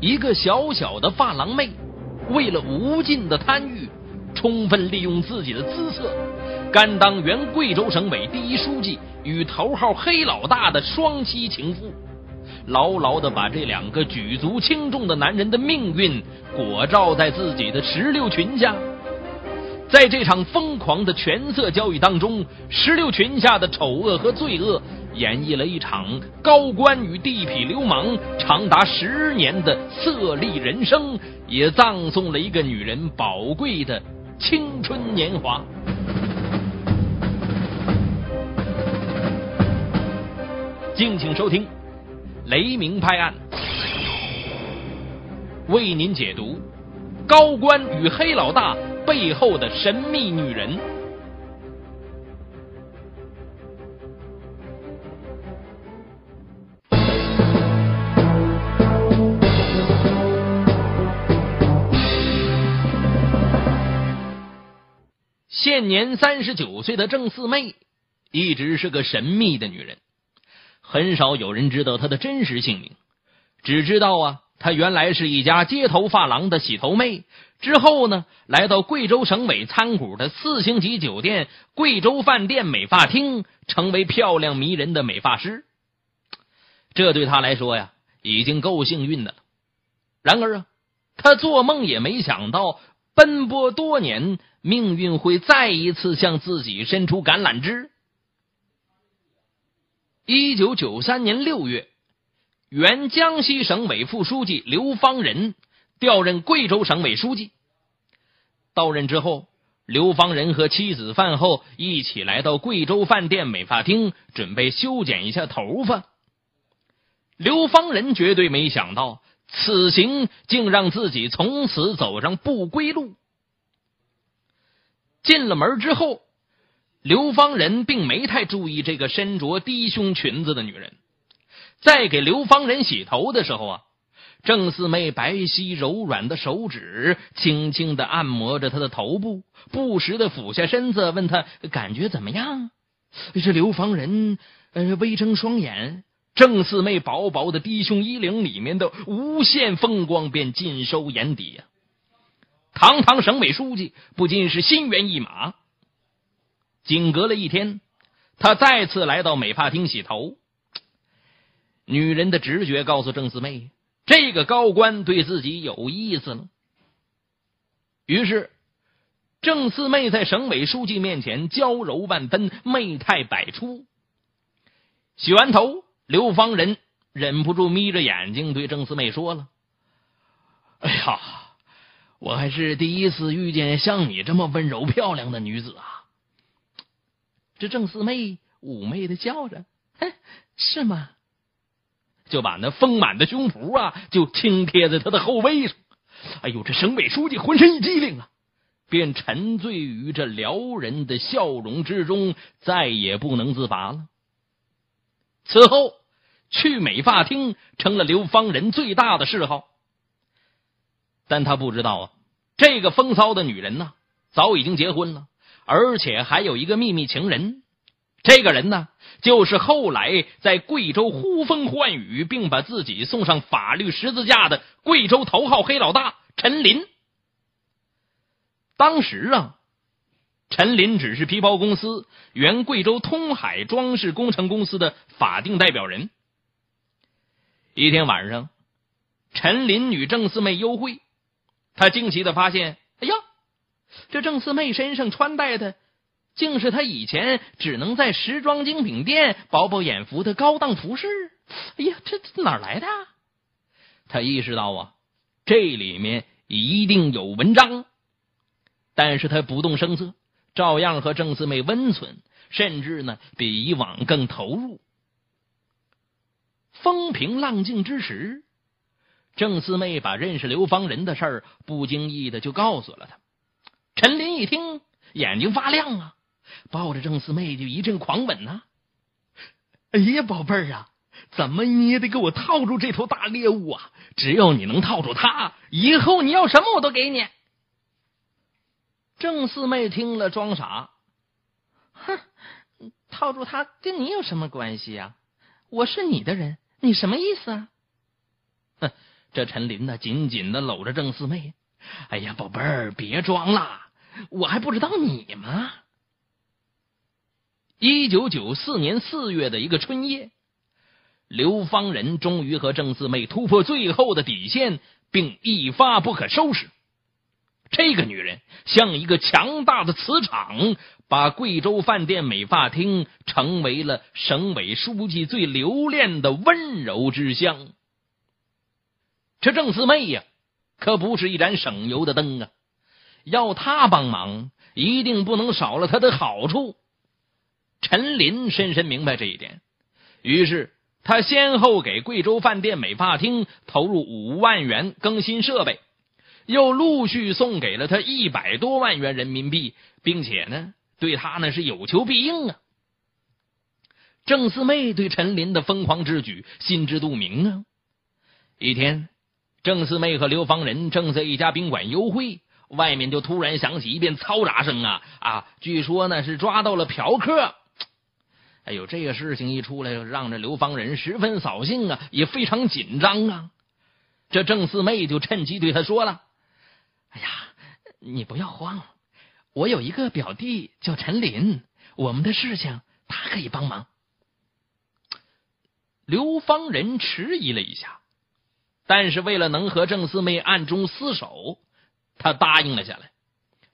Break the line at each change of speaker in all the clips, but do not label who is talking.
一个小小的发廊妹，为了无尽的贪欲，充分利用自己的姿色，甘当原贵州省委第一书记与头号黑老大的双妻情妇，牢牢的把这两个举足轻重的男人的命运裹罩在自己的石榴裙下。在这场疯狂的权色交易当中，石榴裙下的丑恶和罪恶，演绎了一场高官与地痞流氓长达十年的色厉人生，也葬送了一个女人宝贵的青春年华。敬请收听《雷鸣拍案》，为您解读高官与黑老大。背后的神秘女人。现年三十九岁的郑四妹，一直是个神秘的女人，很少有人知道她的真实姓名，只知道啊。她原来是一家街头发廊的洗头妹，之后呢，来到贵州省委参股的四星级酒店贵州饭店美发厅，成为漂亮迷人的美发师。这对她来说呀，已经够幸运的了。然而啊，她做梦也没想到，奔波多年，命运会再一次向自己伸出橄榄枝。一九九三年六月。原江西省委副书记刘方仁调任贵州省委书记。到任之后，刘方仁和妻子饭后一起来到贵州饭店美发厅，准备修剪一下头发。刘方仁绝对没想到，此行竟让自己从此走上不归路。进了门之后，刘方仁并没太注意这个身着低胸裙子的女人。在给刘方仁洗头的时候啊，郑四妹白皙柔软的手指轻轻的按摩着他的头部，不时的俯下身子问他感觉怎么样。这刘方仁呃微睁双眼，郑四妹薄薄的低胸衣领里面的无限风光便尽收眼底呀。堂堂省委书记不禁是心猿意马。仅隔了一天，他再次来到美发厅洗头。女人的直觉告诉郑四妹，这个高官对自己有意思了。于是，郑四妹在省委书记面前娇柔万分，媚态百出。洗完头，刘方仁忍不住眯着眼睛对郑四妹说了：“哎呀，我还是第一次遇见像你这么温柔漂亮的女子啊！”这郑四妹妩媚的笑着：“哼是吗？”就把那丰满的胸脯啊，就轻贴在他的后背上。哎呦，这省委书记浑身一激灵啊，便沉醉于这撩人的笑容之中，再也不能自拔了。此后，去美发厅成了刘方仁最大的嗜好。但他不知道啊，这个风骚的女人呢，早已经结婚了，而且还有一个秘密情人。这个人呢，就是后来在贵州呼风唤雨，并把自己送上法律十字架的贵州头号黑老大陈林。当时啊，陈林只是皮包公司原贵州通海装饰工程公司的法定代表人。一天晚上，陈林与郑四妹幽会，他惊奇的发现，哎呀，这郑四妹身上穿戴的。竟是他以前只能在时装精品店饱饱眼福的高档服饰。哎呀，这哪来的？他意识到啊，这里面一定有文章。但是他不动声色，照样和郑四妹温存，甚至呢比以往更投入。风平浪静之时，郑四妹把认识刘方仁的事儿不经意的就告诉了他。陈林一听，眼睛发亮啊。抱着郑四妹就一阵狂吻呐！哎呀，宝贝儿啊，怎么你也得给我套住这头大猎物啊！只要你能套住他，以后你要什么我都给你。郑四妹听了装傻，哼，套住他跟你有什么关系呀？我是你的人，你什么意思啊？哼，这陈林呢，紧紧的搂着郑四妹。哎呀，宝贝儿，别装了，我还不知道你吗？一九九四年四月的一个春夜，刘方仁终于和郑四妹突破最后的底线，并一发不可收拾。这个女人像一个强大的磁场，把贵州饭店美发厅成为了省委书记最留恋的温柔之乡。这郑四妹呀，可不是一盏省油的灯啊！要她帮忙，一定不能少了她的好处。陈林深深明白这一点，于是他先后给贵州饭店美发厅投入五万元更新设备。又陆续送给了他一百多万元人民币，并且呢，对他呢是有求必应啊。郑四妹对陈林的疯狂之举心知肚明啊。一天，郑四妹和刘方仁正在一家宾馆幽会，外面就突然响起一片嘈杂声啊啊！据说呢是抓到了嫖客。哎呦，这个事情一出来，让这刘方仁十分扫兴啊，也非常紧张啊。这郑四妹就趁机对他说了。哎呀，你不要慌，我有一个表弟叫陈林，我们的事情他可以帮忙。刘方仁迟疑了一下，但是为了能和郑四妹暗中厮守，他答应了下来，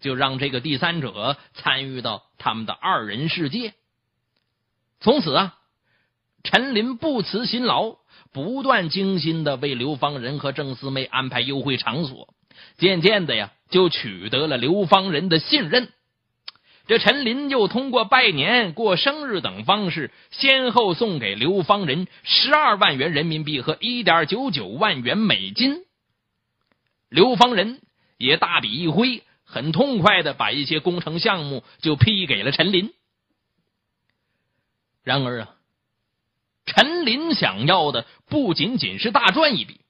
就让这个第三者参与到他们的二人世界。从此啊，陈林不辞辛劳，不断精心的为刘方仁和郑四妹安排优惠场所。渐渐的呀，就取得了刘方仁的信任。这陈林又通过拜年、过生日等方式，先后送给刘方仁十二万元人民币和一点九九万元美金。刘方仁也大笔一挥，很痛快的把一些工程项目就批给了陈林。然而啊，陈林想要的不仅仅是大赚一笔。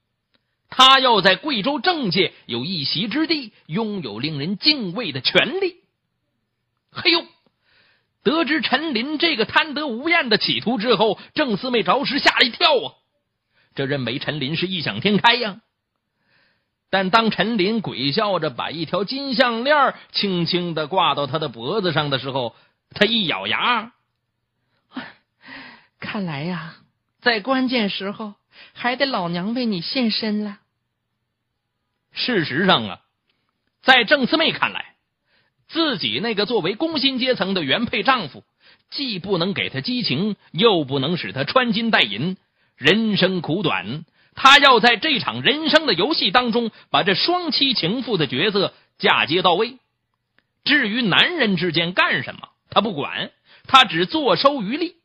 他要在贵州政界有一席之地，拥有令人敬畏的权利。嘿呦！得知陈林这个贪得无厌的企图之后，郑四妹着实吓了一跳啊！这认为陈林是异想天开呀。但当陈林鬼笑着把一条金项链轻轻的挂到他的脖子上的时候，他一咬牙，
看来呀，在关键时候。还得老娘为你献身了。
事实上啊，在郑四妹看来，自己那个作为工薪阶层的原配丈夫，既不能给她激情，又不能使她穿金戴银。人生苦短，她要在这场人生的游戏当中，把这双妻情妇的角色嫁接到位。至于男人之间干什么，她不管，她只坐收渔利。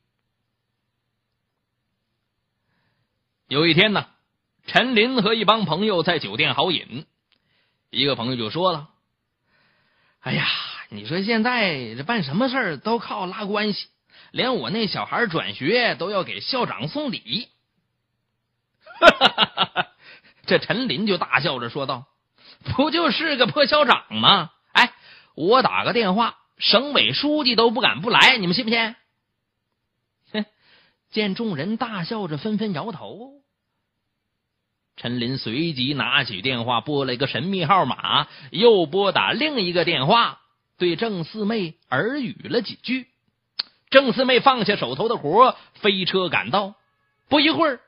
有一天呢，陈林和一帮朋友在酒店豪饮，一个朋友就说了：“哎呀，你说现在这办什么事儿都靠拉关系，连我那小孩转学都要给校长送礼。” 这陈林就大笑着说道：“不就是个破校长吗？哎，我打个电话，省委书记都不敢不来，你们信不信？”哼！见众人大笑着，纷纷摇头。陈林随即拿起电话拨了一个神秘号码，又拨打另一个电话，对郑四妹耳语了几句。郑四妹放下手头的活，飞车赶到。不一会儿，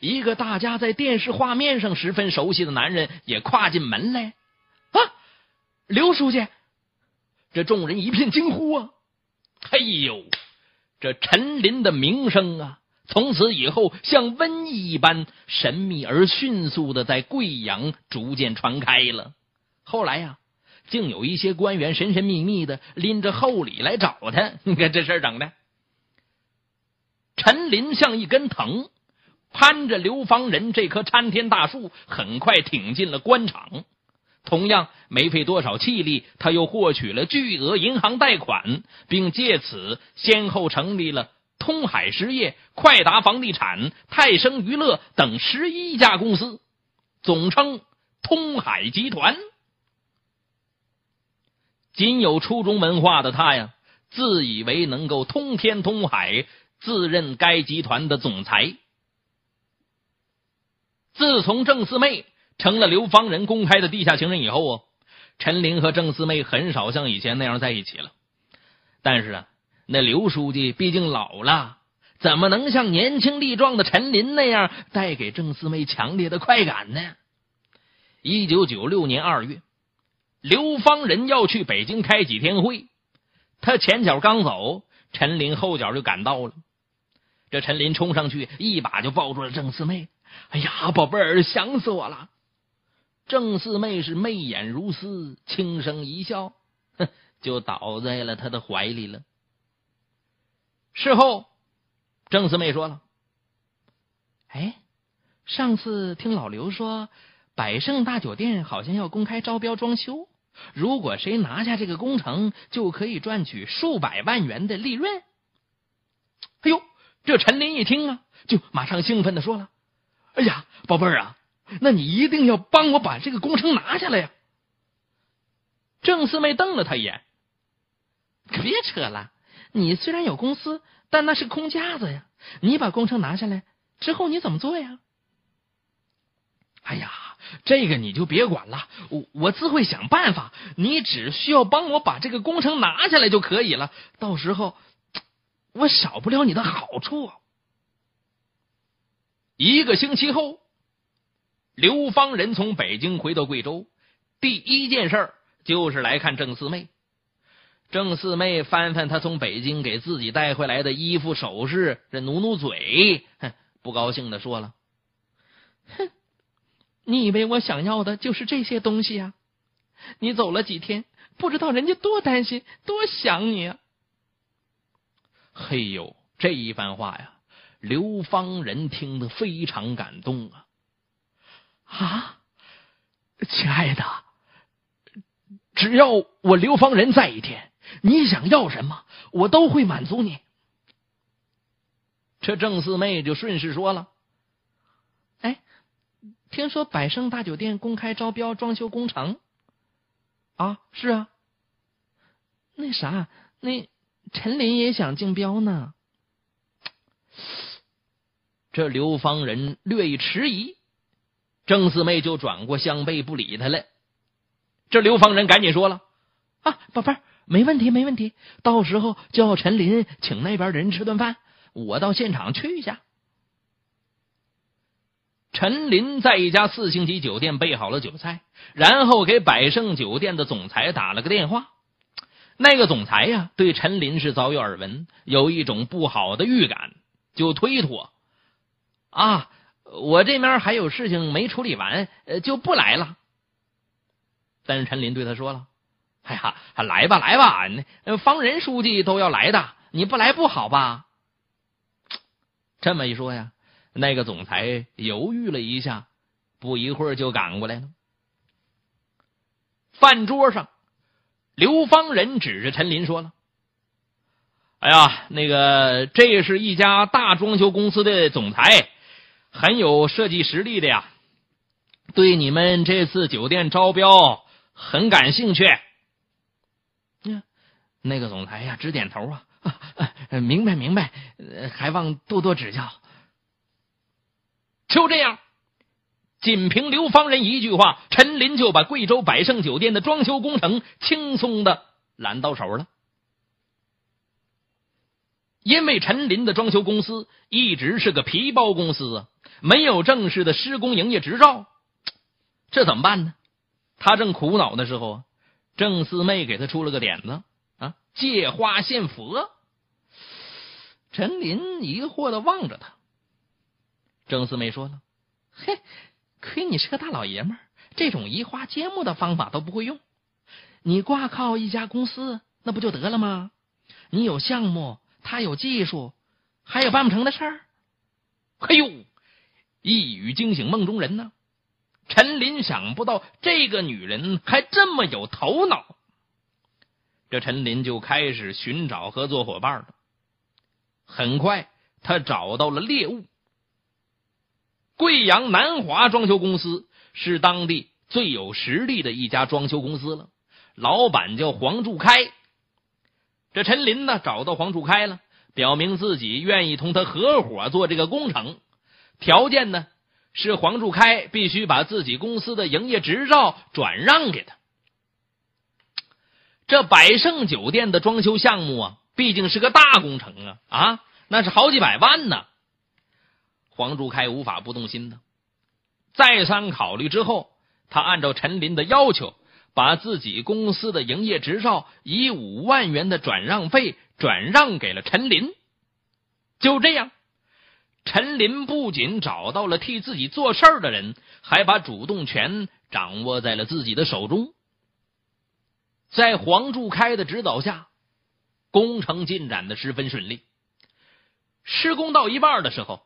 一个大家在电视画面上十分熟悉的男人也跨进门来。啊，刘书记！这众人一片惊呼啊！嘿呦，这陈林的名声啊！从此以后，像瘟疫一般神秘而迅速的在贵阳逐渐传开了。后来呀，竟有一些官员神神秘秘的拎着厚礼来找他。你看这事整的，陈林像一根藤，攀着刘方仁这棵参天大树，很快挺进了官场。同样没费多少气力，他又获取了巨额银行贷款，并借此先后成立了。通海实业、快达房地产、泰升娱乐等十一家公司，总称通海集团。仅有初中文化的他呀，自以为能够通天通海，自任该集团的总裁。自从郑四妹成了刘芳仁公开的地下情人以后啊，陈林和郑四妹很少像以前那样在一起了。但是啊，那刘书记毕竟老了，怎么能像年轻力壮的陈林那样带给郑四妹强烈的快感呢？一九九六年二月，刘芳仁要去北京开几天会，他前脚刚走，陈林后脚就赶到了。这陈林冲上去，一把就抱住了郑四妹。哎呀，宝贝儿，想死我了！郑四妹是媚眼如丝，轻声一笑，哼，就倒在了他的怀里了。事后，郑四妹说了：“
哎，上次听老刘说，百盛大酒店好像要公开招标装修，如果谁拿下这个工程，就可以赚取数百万元的利润。”
哎呦，这陈林一听啊，就马上兴奋的说了。哎呀，宝贝儿啊，那你一定要帮我把这个工程拿下来呀！郑四妹瞪了他一眼，
可别扯了，你虽然有公司，但那是空架子呀。你把工程拿下来之后，你怎么做呀？
哎呀，这个你就别管了，我我自会想办法。你只需要帮我把这个工程拿下来就可以了。到时候我少不了你的好处。一个星期后，刘芳仁从北京回到贵州，第一件事就是来看郑四妹。郑四妹翻翻他从北京给自己带回来的衣服首饰，这努努嘴，哼，不高兴的说了：“
哼，你以为我想要的就是这些东西呀？你走了几天，不知道人家多担心，多想你啊！”
嘿呦，这一番话呀！刘芳仁听得非常感动啊！
啊，
亲爱的，只要我刘芳仁在一天，你想要什么，我都会满足你。这郑四妹就顺势说了：“
哎，听说百盛大酒店公开招标装修工程
啊？是啊，
那啥，那陈林也想竞标呢。”
这刘芳仁略一迟疑，郑四妹就转过向背不理他了。这刘芳仁赶紧说了：“
啊，宝贝儿，没问题，没问题。到时候叫陈林请那边的人吃顿饭，我到现场去一下。”
陈林在一家四星级酒店备好了酒菜，然后给百盛酒店的总裁打了个电话。那个总裁呀，对陈林是早有耳闻，有一种不好的预感，就推脱。啊，我这边还有事情没处理完，呃，就不来了。但是陈林对他说了：“哎呀，来吧，来吧，那方仁书记都要来的，你不来不好吧？”这么一说呀，那个总裁犹豫了一下，不一会儿就赶过来了。饭桌上，刘方仁指着陈林说了：“哎呀，那个，这是一家大装修公司的总裁。”很有设计实力的呀，对你们这次酒店招标很感兴趣。
呀，那个总裁呀，直点头啊，明白明白，还望多多指教。
就这样，仅凭刘方人一句话，陈林就把贵州百盛酒店的装修工程轻松的揽到手了。因为陈林的装修公司一直是个皮包公司啊。没有正式的施工营业执照，这怎么办呢？他正苦恼的时候啊，郑四妹给他出了个点子啊，借花献佛。陈林疑惑的望着他，郑四妹说了：“
嘿，亏你是个大老爷们儿，这种移花接木的方法都不会用。你挂靠一家公司，那不就得了吗？你有项目，他有技术，还有办不成的事儿。
哎呦！”一语惊醒梦中人呢，陈林想不到这个女人还这么有头脑，这陈林就开始寻找合作伙伴了。很快，他找到了猎物。贵阳南华装修公司是当地最有实力的一家装修公司了，老板叫黄柱开。这陈林呢，找到黄柱开了，表明自己愿意同他合伙做这个工程。条件呢，是黄柱开必须把自己公司的营业执照转让给他。这百盛酒店的装修项目啊，毕竟是个大工程啊啊，那是好几百万呢。黄柱开无法不动心的，再三考虑之后，他按照陈林的要求，把自己公司的营业执照以五万元的转让费转让给了陈林。就这样，陈林不仅找到了替自己做事儿的人，还把主动权掌握在了自己的手中。在黄柱开的指导下，工程进展的十分顺利。施工到一半的时候，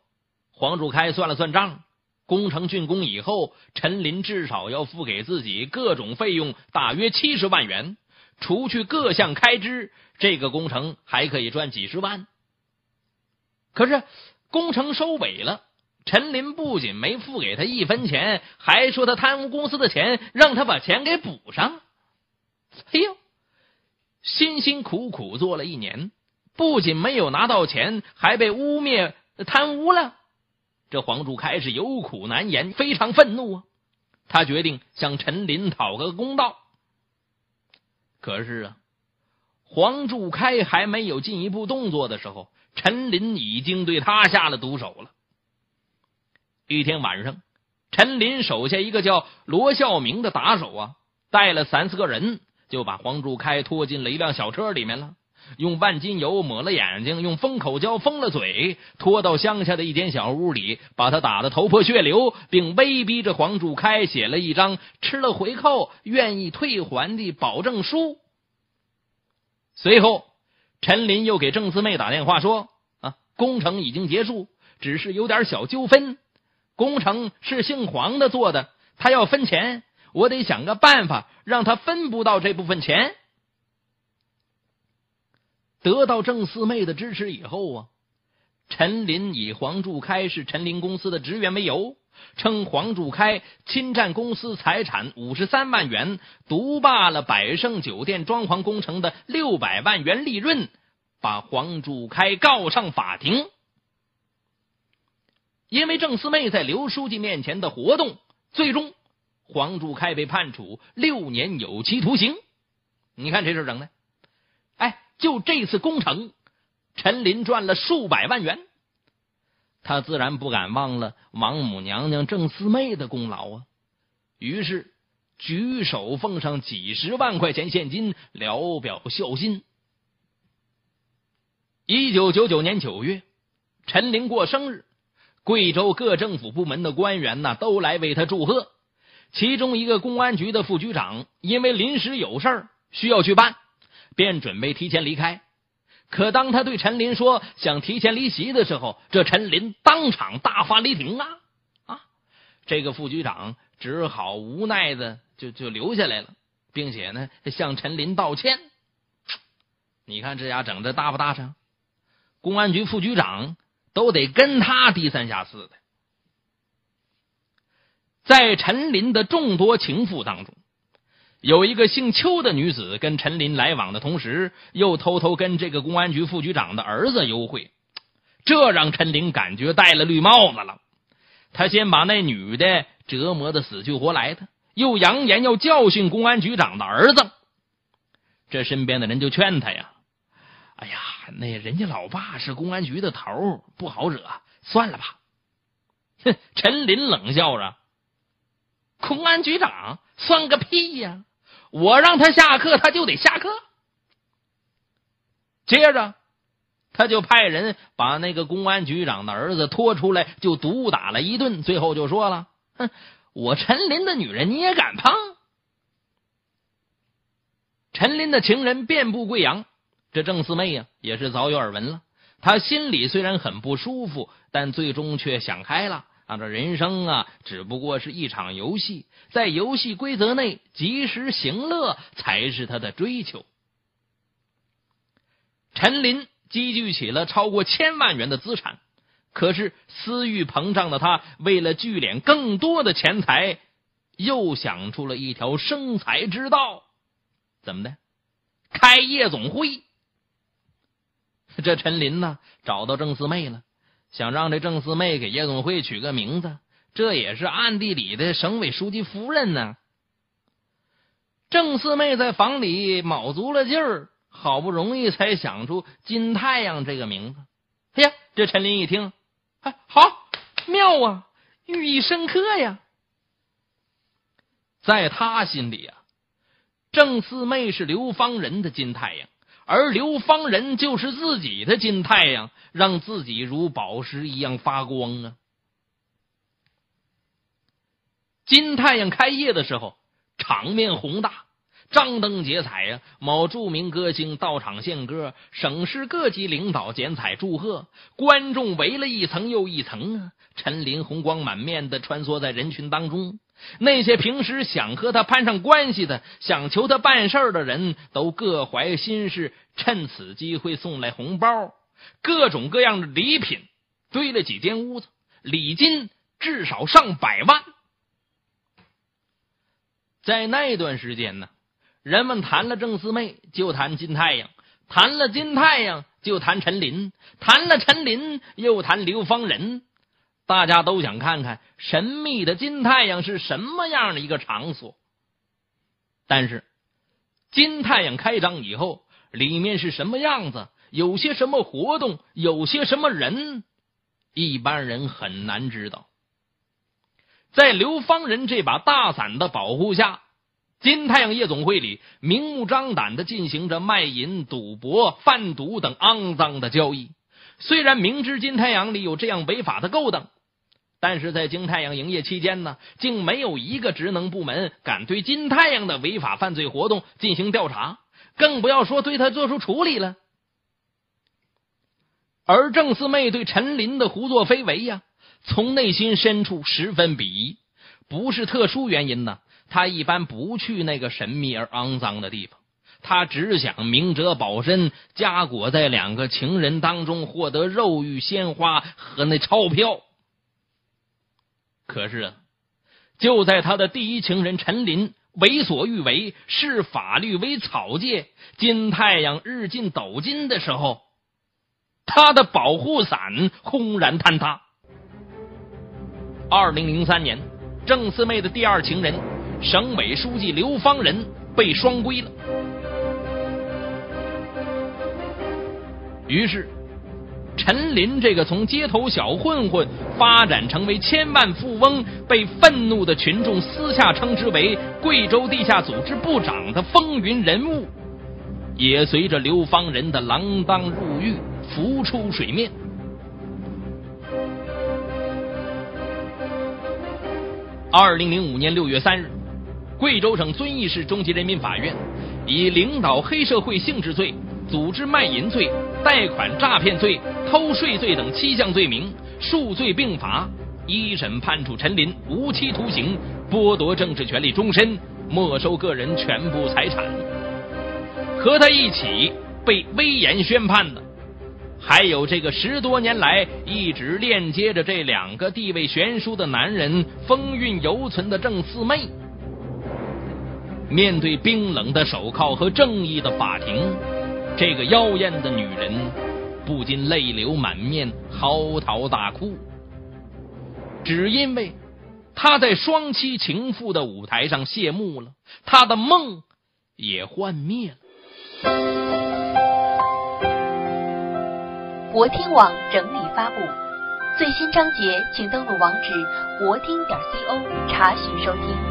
黄柱开算了算账，工程竣工以后，陈林至少要付给自己各种费用大约七十万元，除去各项开支，这个工程还可以赚几十万。可是工程收尾了，陈林不仅没付给他一分钱，还说他贪污公司的钱，让他把钱给补上。哎呦，辛辛苦苦做了一年，不仅没有拿到钱，还被污蔑贪污了。这黄柱开是有苦难言，非常愤怒啊！他决定向陈林讨个公道。可是啊，黄柱开还没有进一步动作的时候，陈林已经对他下了毒手了。一天晚上，陈林手下一个叫罗孝明的打手啊，带了三四个人。就把黄柱开拖进了一辆小车里面了，用万金油抹了眼睛，用封口胶封了嘴，拖到乡下的一间小屋里，把他打得头破血流，并威逼着黄柱开写了一张吃了回扣愿意退还的保证书。随后，陈林又给郑四妹打电话说：“啊，工程已经结束，只是有点小纠纷。工程是姓黄的做的，他要分钱。”我得想个办法让他分不到这部分钱。得到郑四妹的支持以后啊，陈林以黄柱开是陈林公司的职员为由，称黄柱开侵占公司财产五十三万元，独霸了百盛酒店装潢工程的六百万元利润，把黄柱开告上法庭。因为郑四妹在刘书记面前的活动，最终。黄柱开被判处六年有期徒刑，你看这事整的，哎，就这次工程，陈林赚了数百万元，他自然不敢忘了王母娘娘郑四妹的功劳啊，于是举手奉上几十万块钱现金，聊表孝心。一九九九年九月，陈林过生日，贵州各政府部门的官员呢，都来为他祝贺。其中一个公安局的副局长因为临时有事儿需要去办，便准备提前离开。可当他对陈林说想提前离席的时候，这陈林当场大发雷霆啊！啊，这个副局长只好无奈的就就留下来了，并且呢向陈林道歉。你看这家整的大不大声？公安局副局长都得跟他低三下四的。在陈林的众多情妇当中，有一个姓邱的女子跟陈林来往的同时，又偷偷跟这个公安局副局长的儿子幽会，这让陈林感觉戴了绿帽子了。他先把那女的折磨的死去活来的，又扬言要教训公安局长的儿子。这身边的人就劝他呀：“哎呀，那人家老爸是公安局的头，不好惹，算了吧。”哼，陈林冷笑着。公安局长算个屁呀！我让他下课，他就得下课。接着，他就派人把那个公安局长的儿子拖出来，就毒打了一顿。最后就说了：“哼，我陈林的女人你也敢碰？”陈林的情人遍布贵阳，这郑四妹呀也是早有耳闻了。他心里虽然很不舒服，但最终却想开了。按照人生啊，只不过是一场游戏，在游戏规则内及时行乐才是他的追求。陈林积聚起了超过千万元的资产，可是私欲膨胀的他，为了聚敛更多的钱财，又想出了一条生财之道。怎么的？开夜总会。这陈林呢，找到郑四妹了。想让这郑四妹给夜总会取个名字，这也是暗地里的省委书记夫人呢。郑四妹在房里卯足了劲儿，好不容易才想出金太阳这个名字。哎呀，这陈林一听，哎，好妙啊，寓意深刻呀。在他心里啊，郑四妹是刘方仁的金太阳，而刘方仁就是自己的金太阳，让自己如宝石一样发光啊。金太阳开业的时候，场面宏大，张灯结彩呀！某著名歌星到场献歌，省市各级领导剪彩祝贺，观众围了一层又一层啊！陈林红光满面的穿梭在人群当中，那些平时想和他攀上关系的、想求他办事的人都各怀心事，趁此机会送来红包，各种各样的礼品堆了几间屋子，礼金至少上百万。在那段时间呢，人们谈了郑四妹就谈金太阳，谈了金太阳就谈陈林，谈了陈林又谈刘方仁。大家都想看看神秘的金太阳是什么样的一个场所。但是，金太阳开张以后，里面是什么样子，有些什么活动，有些什么人，一般人很难知道。在刘方仁这把大伞的保护下，金太阳夜总会里明目张胆的进行着卖淫、赌博、贩毒等肮脏的交易。虽然明知金太阳里有这样违法的勾当，但是在金太阳营业期间呢，竟没有一个职能部门敢对金太阳的违法犯罪活动进行调查，更不要说对他做出处理了。而郑四妹对陈林的胡作非为呀。从内心深处十分鄙夷，不是特殊原因呢。他一般不去那个神秘而肮脏的地方，他只想明哲保身，夹裹在两个情人当中，获得肉欲、鲜花和那钞票。可是啊，就在他的第一情人陈林为所欲为，视法律为草芥，金太阳日进斗金的时候，他的保护伞轰然坍塌。二零零三年，郑四妹的第二情人，省委书记刘方仁被双规了。于是，陈林这个从街头小混混发展成为千万富翁，被愤怒的群众私下称之为“贵州地下组织部长”的风云人物，也随着刘方仁的锒铛入狱浮出水面。二零零五年六月三日，贵州省遵义市中级人民法院以领导黑社会性质罪、组织卖淫罪、贷款诈骗罪、偷税罪等七项罪名，数罪并罚，一审判处陈林无期徒刑，剥夺政治权利终身，没收个人全部财产。和他一起被威严宣判的。还有这个十多年来一直链接着这两个地位悬殊的男人风韵犹存的郑四妹，面对冰冷的手铐和正义的法庭，这个妖艳的女人不禁泪流满面，嚎啕大哭，只因为她在双妻情妇的舞台上谢幕了，她的梦也幻灭了。
国听网整理发布，最新章节请登录网址国听点 co 查询收听。